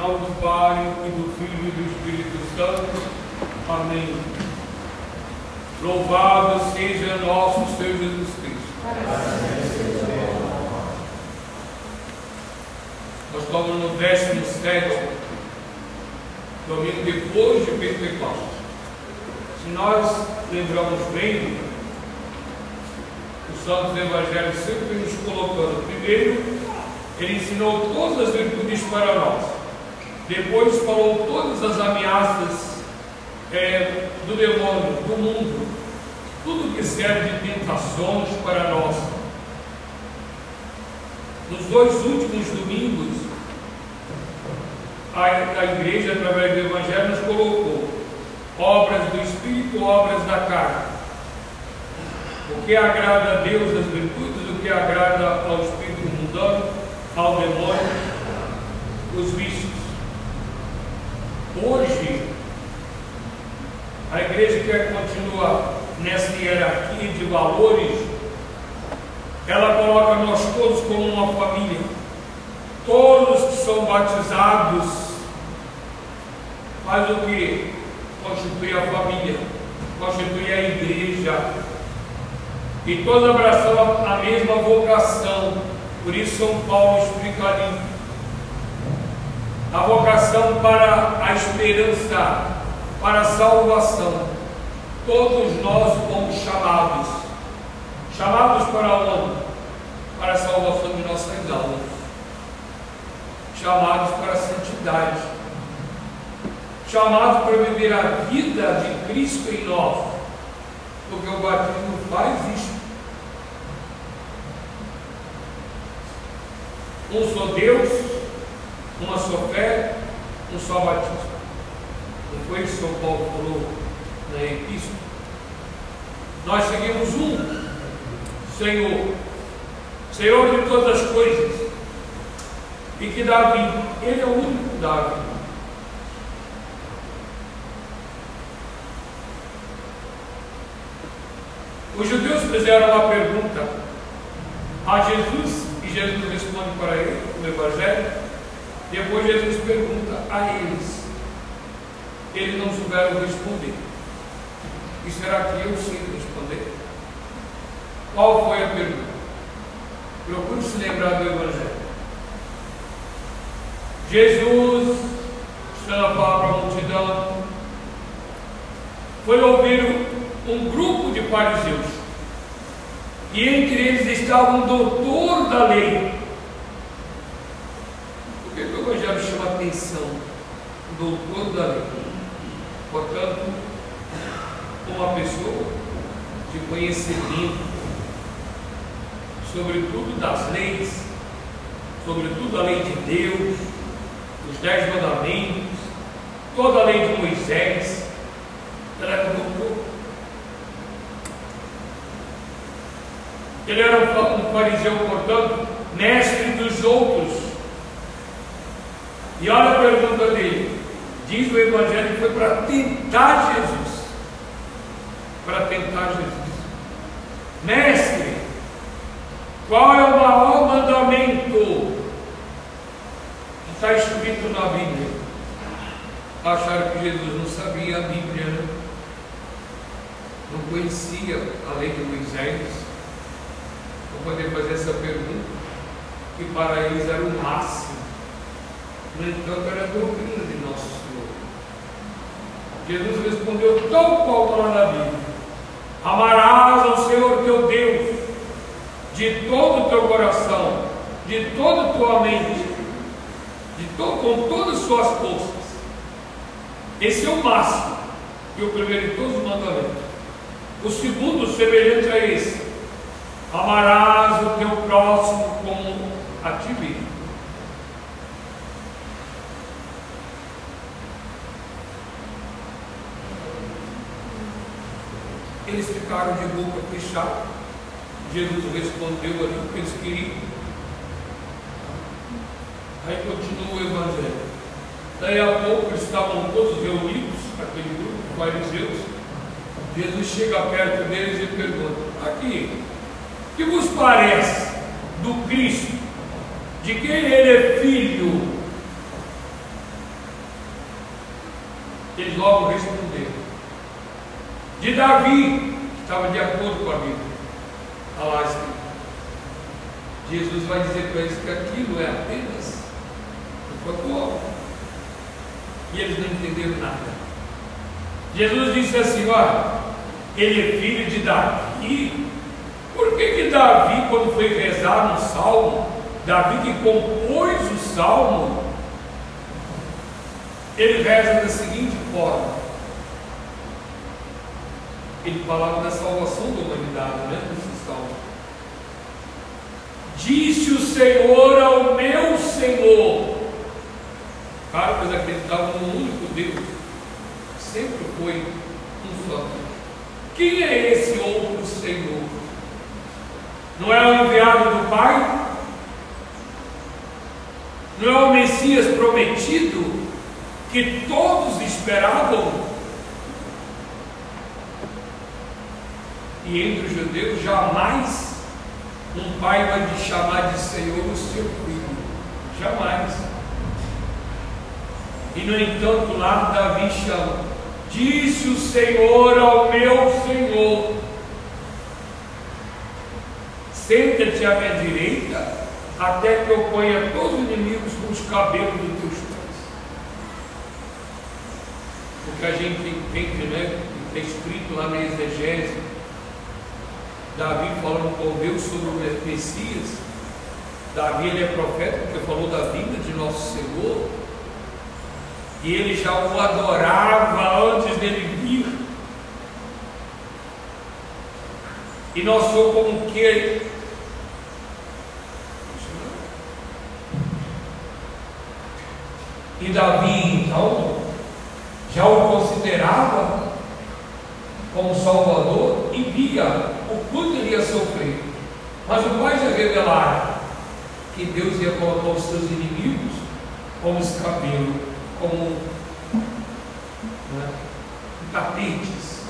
nome do Pai, e do Filho e do Espírito Santo. Amém. Louvado seja nosso Senhor Jesus Cristo. Nós estamos no 17 domingo depois de Pentecostes. Se nós lembramos bem, os santos evangelhos sempre nos colocando. Primeiro, ele ensinou todas as virtudes para nós. Depois falou todas as ameaças é, do demônio, do mundo, tudo que serve de tentações para nós. Nos dois últimos domingos, a, a igreja, através do Evangelho, nos colocou obras do Espírito, obras da carne. O que agrada a Deus as virtudes, o que agrada ao Espírito mundano, ao demônio, os vícios. Hoje, a igreja quer continuar nessa hierarquia de valores, ela coloca nós todos como uma família. Todos que são batizados faz o que? Constitui a família, constitui a igreja. E todos abraçam a mesma vocação. Por isso São Paulo explica ali. A vocação para a esperança, para a salvação. Todos nós fomos chamados. Chamados para onde? Para a salvação de nossas almas. Chamados para a santidade. Chamados para viver a vida de Cristo em nós. Porque o batismo faz isso. Um só Deus, uma só fé, um só batismo. Não foi isso que São Paulo falou na epístola? Nós seguimos um Senhor, Senhor de todas as coisas, e que dá vida. Ele é o único que dá vida. Os judeus fizeram uma pergunta a Jesus e Jesus responde para ele no Evangelho. Depois Jesus pergunta a eles. Eles não souberam responder. E será que eu sei responder? Qual foi a pergunta? Procure se lembrar do Evangelho. Jesus, estando a falar para a multidão, foi ouvir um grupo de fariseus. E entre eles estava um doutor da lei. Por que, que o Evangelho chama atenção? O doutor da lei. Portanto, uma pessoa de conhecimento, sobretudo das leis, sobretudo a lei de Deus, os dez mandamentos, toda a lei de Moisés, ela doutor. Ele era um fariseu, portanto, mestre dos outros. E olha a pergunta dele. Diz o Evangelho que foi para tentar Jesus. Para tentar Jesus. Mestre, qual é o maior mandamento que está escrito na Bíblia? Acharam que Jesus não sabia a Bíblia, né? não conhecia a lei de Moisés para poder fazer essa pergunta, que para eles era o máximo. No entanto, era doutrina de nosso Senhor. Jesus respondeu tão qual está na Bíblia: Amarás ao Senhor teu Deus de todo o teu coração, de toda a tua mente, de to com todas as suas forças. Esse é o máximo, e o primeiro de todos os mandamentos. O segundo, semelhante a esse, Amarás o teu próximo como a ti mesmo. Eles ficaram de boca fechada. Jesus respondeu ali o que eles queriam. Aí continua o Evangelho. Daí a pouco estavam todos reunidos, aquele grupo fariseus. Jesus chega perto deles e pergunta: Aqui, que vos parece do Cristo, de quem ele é filho? Eles logo responderam. De Davi, estava de acordo com a Bíblia. Está lá escrito. Jesus vai dizer para eles que aquilo é apenas um fotógrafo. E eles não entenderam nada. Jesus disse assim: olha, ele é filho de Davi. Por que, que Davi, quando foi rezar no salmo, Davi que compôs o salmo, ele reza da seguinte forma. Ele falava da salvação da humanidade, né? Nesse. Disse o Senhor ao meu Senhor. Cara, pois acreditavam no único Deus. Sempre foi um só. Quem é esse outro Senhor? Não é o enviado do Pai? Não é o Messias prometido que todos esperavam? E entre os judeus jamais um pai vai te chamar de Senhor o seu filho. Jamais. E no entanto, lá Davi chama: Disse o Senhor ao meu Senhor: Senta-te à minha direita, até que eu ponha todos os inimigos com os cabelos dos teus pés. Porque a gente entende, né? Está escrito lá na exegese, Davi falando com Deus sobre o Messias. Davi ele é profeta porque falou da vinda de nosso Senhor. E ele já o adorava antes dele vir. E nós somos como que E Davi, então, já o considerava como Salvador e via o quanto ele ia sofrer. Mas o pai já revelara que Deus ia colocar os seus inimigos como escabelo, como né, tapetes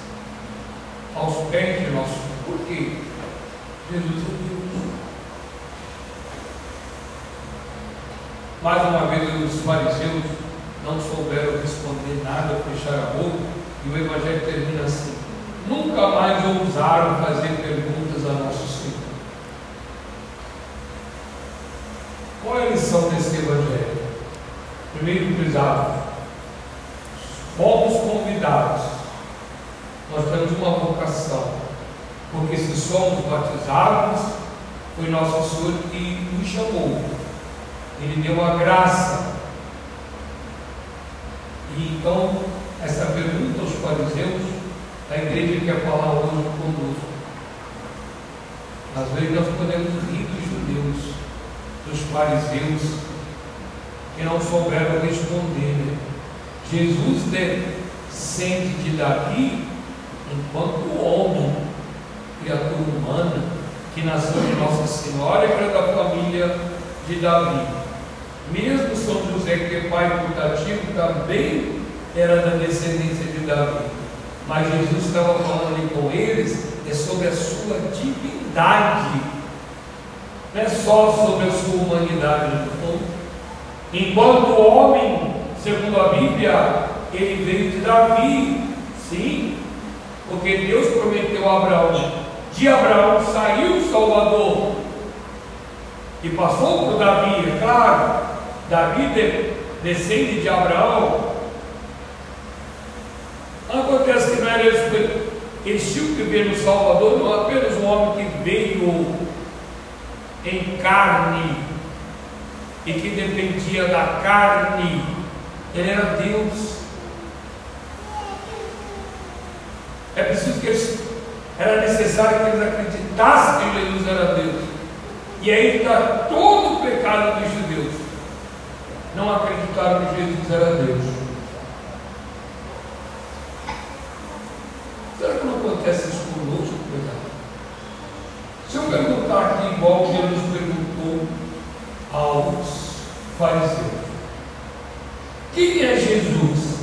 aos pés de nosso. Por quê? Jesus é Deus. Mais uma vez, os fariseus não souberam responder nada, fecharam a boca, e o Evangelho termina assim: nunca mais ousaram fazer perguntas a Nosso Senhor. Qual é a lição desse Evangelho? Primeiro, frisado: fomos convidados, nós temos uma vocação, porque se somos batizados, foi Nosso Senhor que nos chamou ele deu a graça. E então, essa pergunta aos fariseus, a igreja quer falar hoje conosco. Às vezes nós podemos rir dos judeus, dos fariseus, que não souberam responder. Né? Jesus descende de Davi enquanto homem, criatura humana, que nasceu de Nossa Senhora e era da família de Davi. Mesmo São José, que é pai putativo, também era da descendência de Davi. Mas Jesus estava falando ali com eles é sobre a sua divindade, não é só sobre a sua humanidade. Então, enquanto homem, segundo a Bíblia, ele veio de Davi, sim, porque Deus prometeu a Abraão. De Abraão saiu o Salvador e passou por Davi, é claro, Davi descende de Abraão, Eles tinham que ver no Salvador não apenas um homem que veio em carne e que dependia da carne, ele era Deus. É preciso que eles, era necessário que eles acreditassem que Jesus era Deus. E aí está todo o pecado dos judeus não acreditaram que Jesus era Deus. Será que não acontece isso conosco, cuidado? Se eu perguntar aqui, igual Jesus perguntou aos fariseus: Quem é Jesus?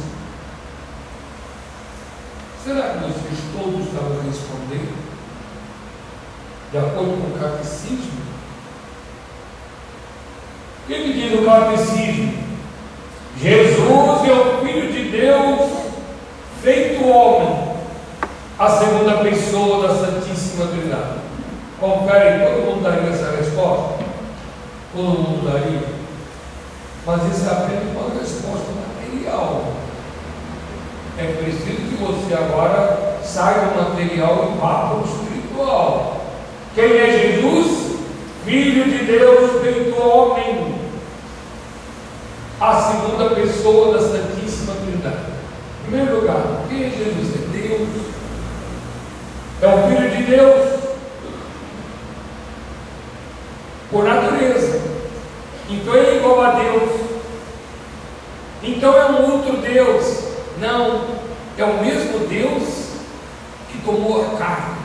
Será que vocês todos estavam respondendo? De acordo com o catecismo? O que diz o catecismo? Jesus é o Filho de Deus feito homem, a segunda pessoa da Santíssima Trindade. Confere, todo mundo daria essa resposta? Todo mundo daria. Mas isso é apenas uma resposta material. É preciso que você agora saia do material e vá para o espiritual. Quem é Jesus? Filho de Deus, feito homem. A segunda pessoa da Santíssima Trindade. Em primeiro lugar, quem é Jesus? É Deus. É o Filho de Deus. Por natureza. Então ele é igual a Deus. Então é um outro Deus. Não, é o mesmo Deus que tomou a carne.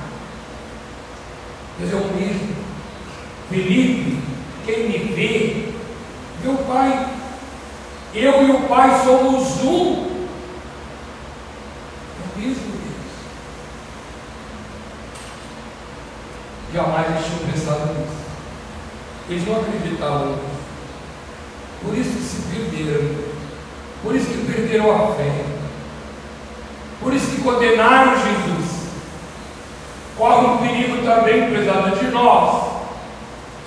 Deus é o mesmo. Felipe, quem me vê, vê o Pai. Eu e o Pai somos um. É o mesmo Deus. Jamais eles tinham pensado nisso. Eles não acreditavam nisso. Por isso que se perderam. Por isso a fé. Por isso que condenaram Jesus. Corre um perigo também, prezado, de nós.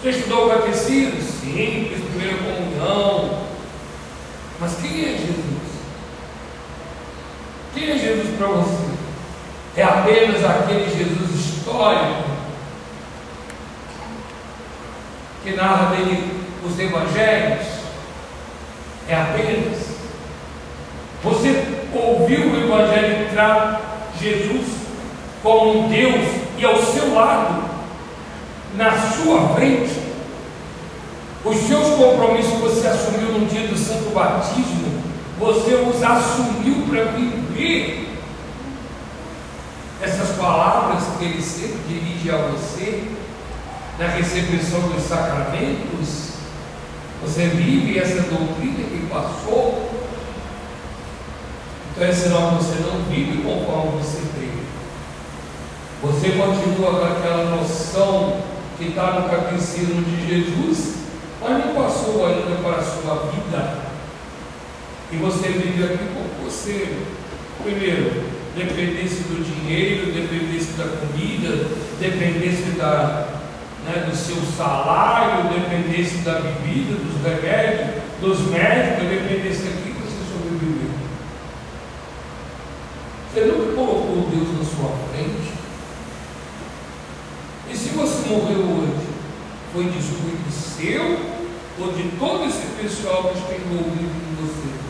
Você estudou o catecismo? Sim, fez primeira comunhão. Mas quem é Jesus? Quem é Jesus para você? É apenas aquele Jesus histórico que narra dele os evangelhos? É apenas. Você ouviu o Evangelho entrar Jesus como um Deus e ao seu lado, na sua frente, os seus compromissos que você assumiu no dia do santo batismo, você os assumiu para viver essas palavras que ele sempre dirige a você na recepção dos sacramentos. Você vive essa doutrina que passou. Então sinal que você não vive conforme você crê. Você continua com aquela noção que está no catecismo de Jesus, mas não passou ainda para a sua vida. E você vive aqui por você. Primeiro, dependência do dinheiro, dependência da comida, dependência da, né, do seu salário, dependência da bebida, dos remédios, dos médicos, dependência aqui que você sobreviveu. Você nunca colocou Deus na sua frente? E se você morreu hoje, foi descuido seu ou de todo esse pessoal que está envolvido com você?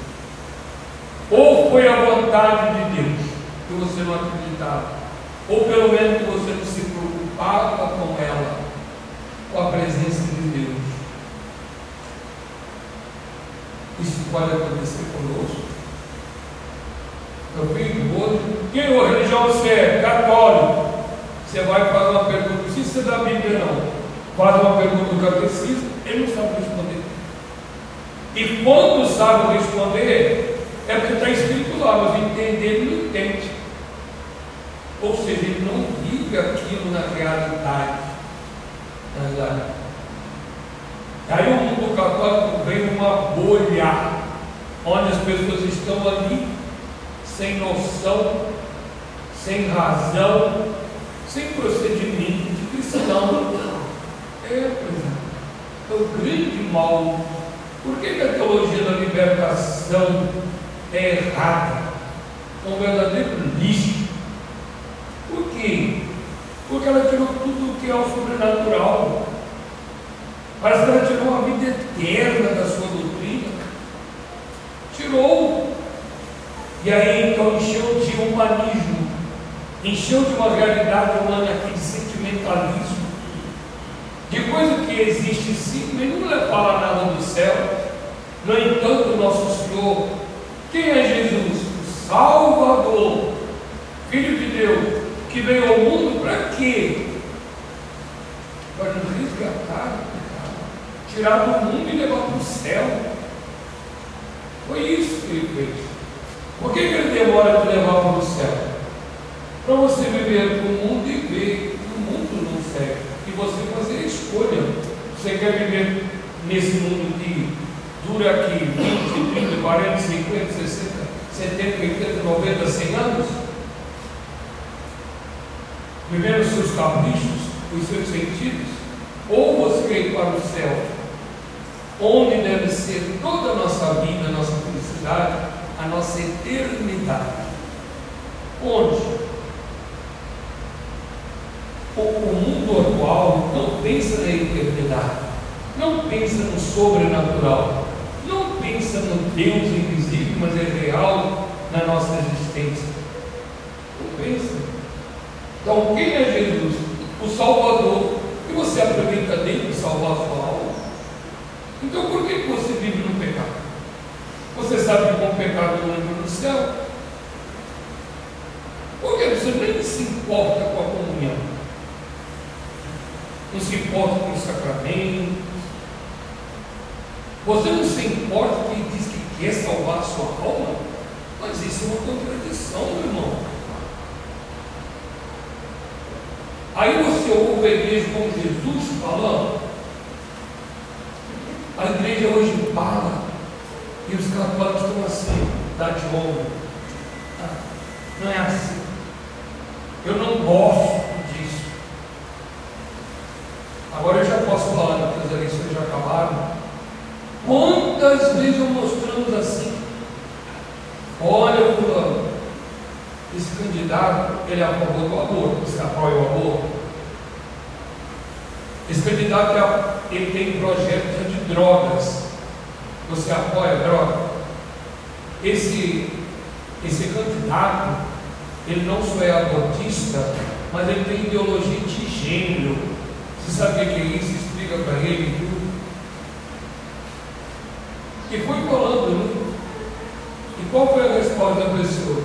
Ou foi a vontade de Deus que você não acreditava? Ou pelo menos que você não se preocupava com ela, com a presença de Deus? Isso pode acontecer conosco. Meu filho, hoje, que religião você é? Católico. Você vai fazer uma ser da Bíblia não. Faz uma pergunta do catecismo, ele não sabe responder. E quando sabe responder, é porque está escrito lá, mas entender ele não entende. Ou seja, ele não vive aquilo na realidade. Na verdade. Aí o mundo católico vem numa bolha, onde as pessoas estão ali sem noção, sem razão, sem procedimento de cristão. É, pois é. É o grande mal. Por que, que a teologia da libertação é errada? É um verdadeiro lixo. Por quê? Porque ela tirou tudo o que é o sobrenatural. Parece que ela tirou a vida eterna da sua doutrina. Tirou. E aí então encheu de humanismo, encheu de uma realidade humana aqui de sentimentalismo, de coisa que existe sim, mas não fala nada do céu. No entanto, nosso Senhor, quem é Jesus? O Salvador, Filho de Deus, que veio ao mundo para quê? Para nos resgatar do pecado, tirar do mundo e levar para o céu. Foi isso que ele fez. Por que, que ele demora de levar para o céu? Para você viver no mundo e ver que o mundo não serve. Você fazer a escolha. Você quer viver nesse mundo que dura aqui 20, 30, 40, 50, 60, 70, 80, 90, 100 anos? Vivendo seus caprichos, os seus sentidos? Ou você quer ir para o céu, onde deve ser toda a nossa vida, a nossa felicidade, a nossa eternidade? Onde? O, mundo atual não pensa na eternidade, não pensa no sobrenatural, não pensa no Deus invisível, mas é real na nossa existência. Não pensa. Então, quem é Jesus? O Salvador. E você aproveita dele para salvar a sua alma? Então, por que você vive no pecado? Você sabe que com o pecado não no céu? Por que você nem se importa com a comunhão? Não se importa com os sacramentos. Você não se importa que diz que quer salvar a sua alma? Mas isso é uma contradição, meu irmão. Aí você ouve a igreja como Jesus falando. A igreja hoje fala e os católicos estão assim, dá de honra. Ah, não é assim. Eu não gosto Agora eu já posso falar que as eleições já acabaram. Quantas vezes eu mostramos assim? Olha, fulano, esse candidato, ele é a favor do aborto, você apoia o aborto? Esse candidato, é ele tem projetos de drogas, você apoia droga? Esse, esse candidato, ele não só é abortista, mas ele tem ideologia de gênero. Você sabe o que é isso? Explica para ele E colando, né? E qual foi a resposta da pessoa?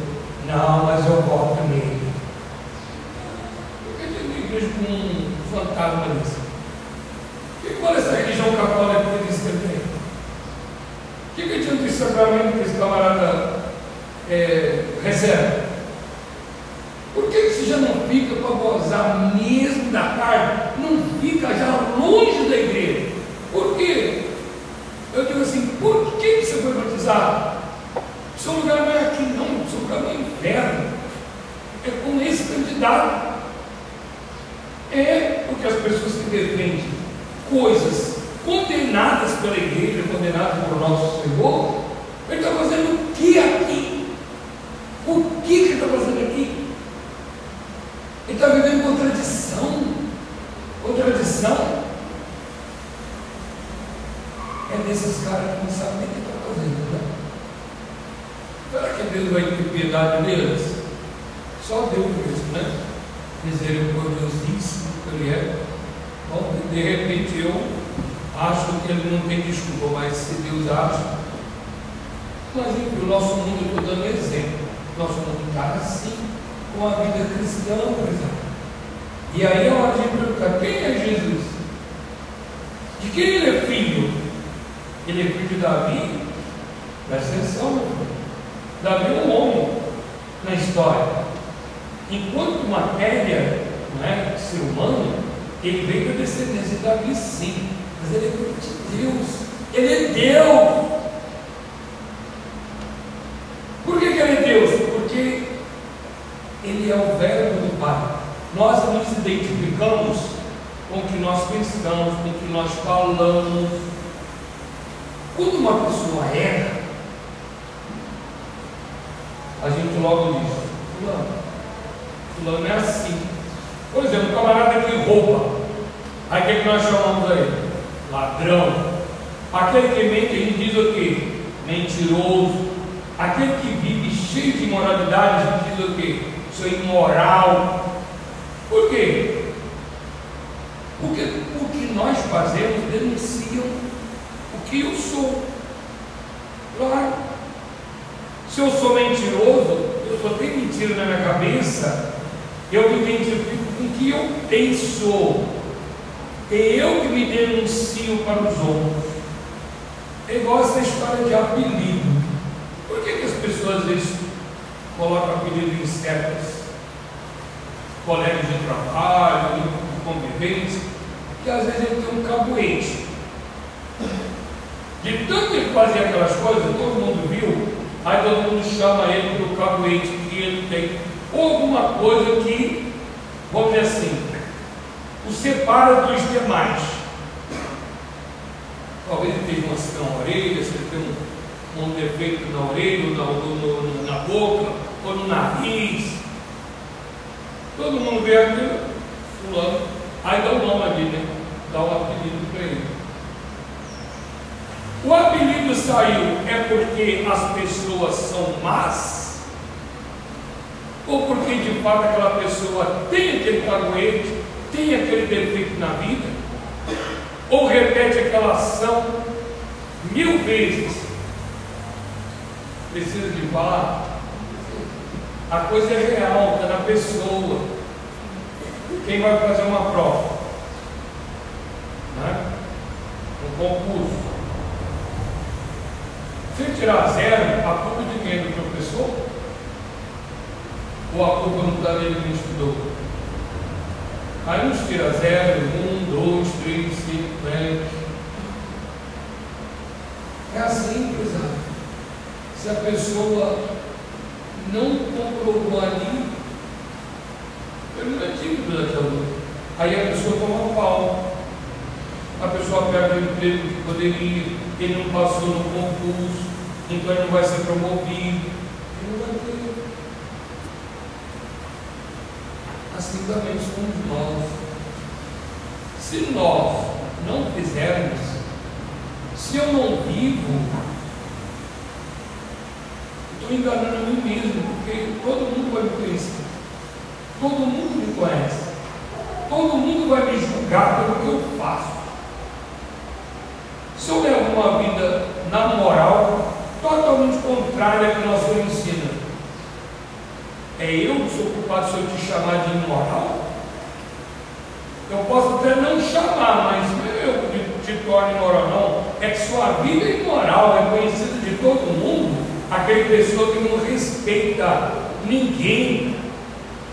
Não, mas eu voto nele. Por que tem uma igreja com um fantasma desse? E qual é essa religião católica que diz que tem? O que, que adianta esse sacramento que esse camarada é, recebe? Por que, que você já não fica para gozar mesmo da carne? Não fica já longe da igreja. Por quê? Eu digo assim, por que você foi batizado? Seu lugar não é aqui não, seu lugar não é inferno. É com esse candidato. É porque as pessoas que defendem coisas condenadas pela igreja, condenadas por nosso Senhor, ele está fazendo o que aqui? O que ele está fazendo aqui? Ele está vivendo contradição. Contradição é desses caras que não sabem nem o que estão tá fazendo, né? Será que Deus vai ter piedade deles? Só Deus mesmo, né? Misericordiosíssimo que Ele é. Bom, de repente eu acho que Ele não tem desculpa, Mas enfim, o nosso mundo, eu estou dando exemplo. Nosso mundo está assim com a vida cristã, por exemplo. E aí é hora de perguntar: quem é Jesus? De quem ele é filho? Ele é filho de Davi? Presta atenção, meu filho. Davi é um homem na história. Enquanto matéria, não é, ser humano, ele veio da descendência de Davi, sim. Mas ele é filho de Deus. Ele é Deus. Por que, que ele é Deus? Porque ele é o verbo do Pai. Nós nos identificamos com o que nós pensamos, com o que nós falamos. Quando uma pessoa erra, a gente logo diz, fulano, fulano é assim. Por exemplo, camarada que rouba. Aí o que nós chamamos aí? Ladrão. Aquele que mente, gente diz o quê? Mentiroso. Aquele que vive cheio de imoralidade, gente diz o quê? é imoral. Por quê? Porque o que nós fazemos denunciam o que eu sou. Claro. Se eu sou mentiroso, eu só tenho mentira na minha cabeça, eu me identifico com o que eu penso. É eu que me denuncio para os outros. É igual essa história de apelido. Por que, que as pessoas às vezes colocam apelido em certas colegas de trabalho, de convivência, que às vezes ele tem um caboete. De tanto ele fazia aquelas coisas, todo mundo viu, aí todo mundo chama ele do caguete que ele tem, alguma coisa que, vamos dizer assim, o separa dos demais. Talvez ele tenha uma assim na orelha, se ele tem um, um defeito na orelha, ou na, ou na boca, ou no nariz. Todo mundo vê aquilo, fulano, aí dá o nome ali, né? Dá o apelido para ele. O apelido saiu é porque as pessoas são más? Ou porque de fato aquela pessoa tem aquele caguete, tem aquele defeito na vida? Ou repete aquela ação mil vezes? Precisa de falar? A coisa é real, está na pessoa. Quem vai fazer uma prova? Né? Um concurso. Se tirar zero, a culpa de quem? Do professor? Ou a culpa não está nele que estudou? Aí nos tira zero, um, dois, três, cinco, É assim, pesado. Se a pessoa não comprovou ali, ele não é daquela. Aí a pessoa toma pau. A pessoa perde o emprego que poderia, ele não passou no concurso, então ele não vai ser promovido. Ele não vai ter. Assim também somos nós. Se nós não fizermos, se eu não vivo, estou enganando a mim mesmo, porque todo mundo vai me conhecer. Todo mundo me conhece. Todo mundo vai me julgar pelo que eu faço. Se eu levo uma vida na moral, totalmente contrária ao que nosso Senhor ensina, é eu que sou culpado se eu te chamar de imoral? Eu posso até não chamar, mas que torno imoral, não. É que sua vida imoral, é conhecida de todo mundo, aquele pessoa que não respeita ninguém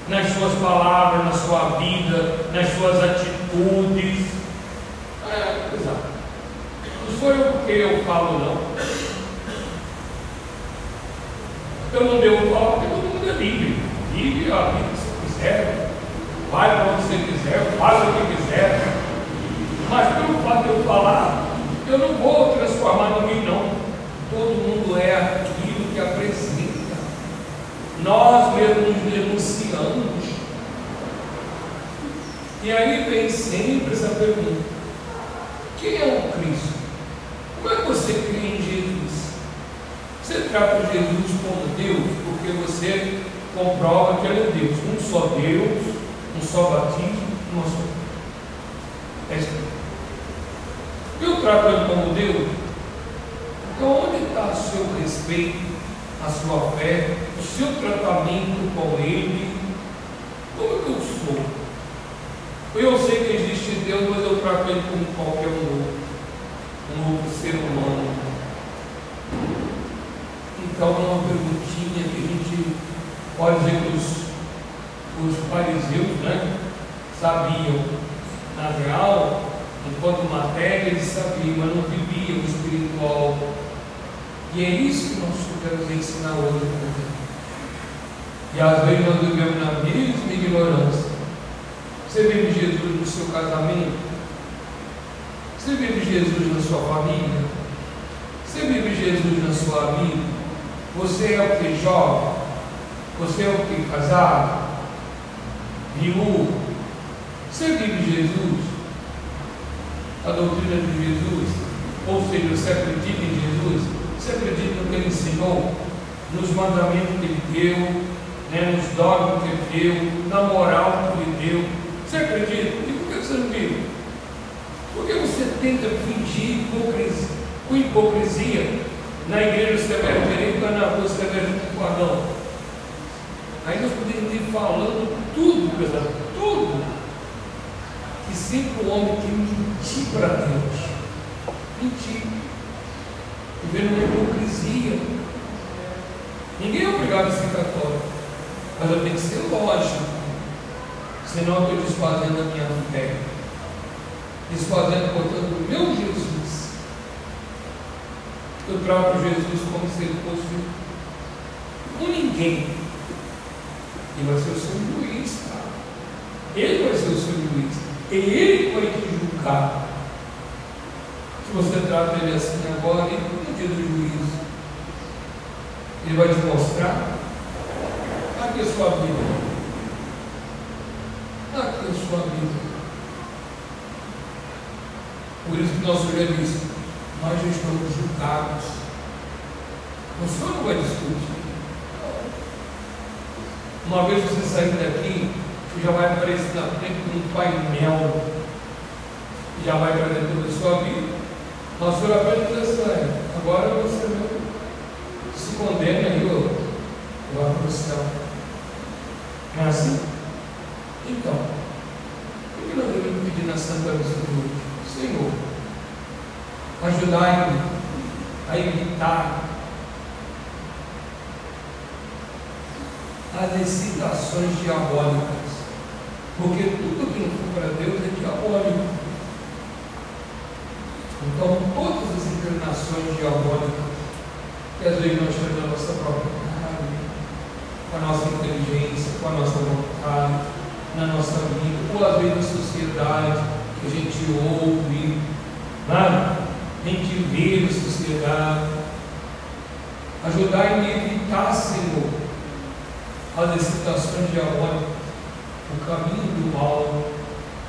nas suas palavras, na sua vida, nas suas atitudes. É, exato. Não sou eu porque eu falo, não. Eu não devo falar porque todo mundo é livre. Vive a vida que você quiser, vai para onde você quiser, faça o que quiser. Mas pelo fato de eu falar, eu não vou transformar ninguém, não. Todo mundo é aquilo que apresenta. Nós mesmos nos denunciamos. E aí vem sempre essa pergunta: quem é o Cristo? Como é que você crê em Jesus? Você trata Jesus como Deus porque você comprova que Ele é Deus. Um só Deus, um só batismo, uma só. É isso. Eu trato Ele como Deus. Então, onde está o seu respeito, a sua fé, o seu tratamento com Ele? Como é que eu sou? Eu sei que existe Deus, mas eu trato Ele como qualquer um outro um outro ser humano. Então, é uma perguntinha que a gente pode dizer que os, os fariseus né, sabiam. Na real, enquanto matéria, eles sabiam, mas não viviam o espiritual. E é isso que nós queremos ensinar hoje. E às vezes nós vivemos na mesma ignorância. Você vive Jesus no seu casamento? Você vive Jesus na sua família? Você vive Jesus na sua vida? Você é o que jovem? Você é o que casado? Você vive Jesus? A doutrina de Jesus? Ou seja, você acredita em Jesus? Você acredita no que ele ensinou? Nos mandamentos que ele deu? Né, nos dogmas que ele deu? Na moral que ele deu? Você acredita? E por que você não vive? Por que você tenta fingir hipocrisia, com hipocrisia na igreja Severo Direito ou na rua Severo Guardão? Aí nós podemos ir falando tudo, pessoal, tudo. Que sempre o homem tem mentir para Deus. Mentir. Vivendo uma hipocrisia. Ninguém é obrigado a ser católico. Mas eu tenho que ser lógico. Senão eu estou desfazendo a minha fé desfazendo, portanto, o meu Jesus. Eu trato Jesus como se ele fosse com ninguém. E vai ser o seu juiz, cara. Ele vai ser o seu juiz. É ele vai te julgar. Se você trata ele assim agora, ele no dia do juízo. Ele vai te mostrar. Aqui é a sua vida. Aqui é a sua vida. Por isso que nosso já disse, nós já estamos julgados. O senhor não vai discutir. Uma vez você sair daqui, já vai aparecer na frente de um painel, já vai para dentro da sua vida. Nosso apenas diz assim, agora você se condena aí, para o céu. Não é assim? Então, o que nós devemos pedir na Santa Missa hoje? Senhor, ajudai-me a evitar as excitações diabólicas, porque tudo que não for para Deus é diabólico. Então, todas as inclinações diabólicas que às vezes nós temos na nossa própria carne, com a nossa inteligência, com a nossa vontade, na nossa vida, ou às vezes na sociedade, que a gente ouve, nada, a gente vê na sociedade. Ajudar-me a evitar, Senhor, as excitações diabólicas, o caminho do mal,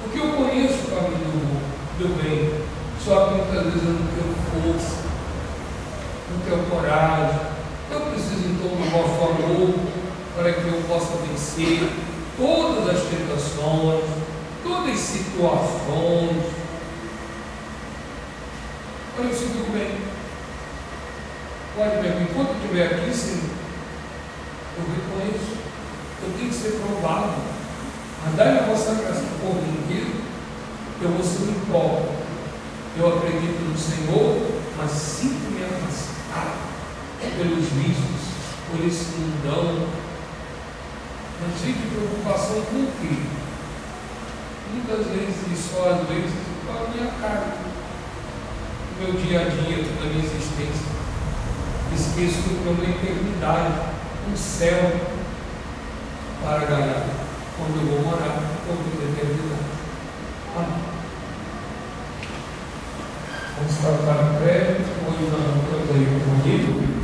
porque eu conheço o caminho do, do bem, só que muitas vezes eu não tenho força, não tenho coragem. Eu preciso então do vosso amor para que eu possa vencer todas as tentações, todas as situações. Olha, eu sinto bem. Olha, bem, enquanto estiver aqui, Senhor, eu reconheço. Eu tenho que ser provado. Andar na vossa graça por inteiro, eu vou ser um pobre. Eu acredito no Senhor, mas sinto me afastar pelos vícios, por esse mundão. Não tive preocupação com o quê? Muitas vezes, e só às vezes, com a minha carne, o meu dia a dia, toda a minha existência. Esqueço que eu tenho uma eternidade, um céu por toda a eternidade. Amém. Vamos tratar breve, hoje nós vamos ter um bonito.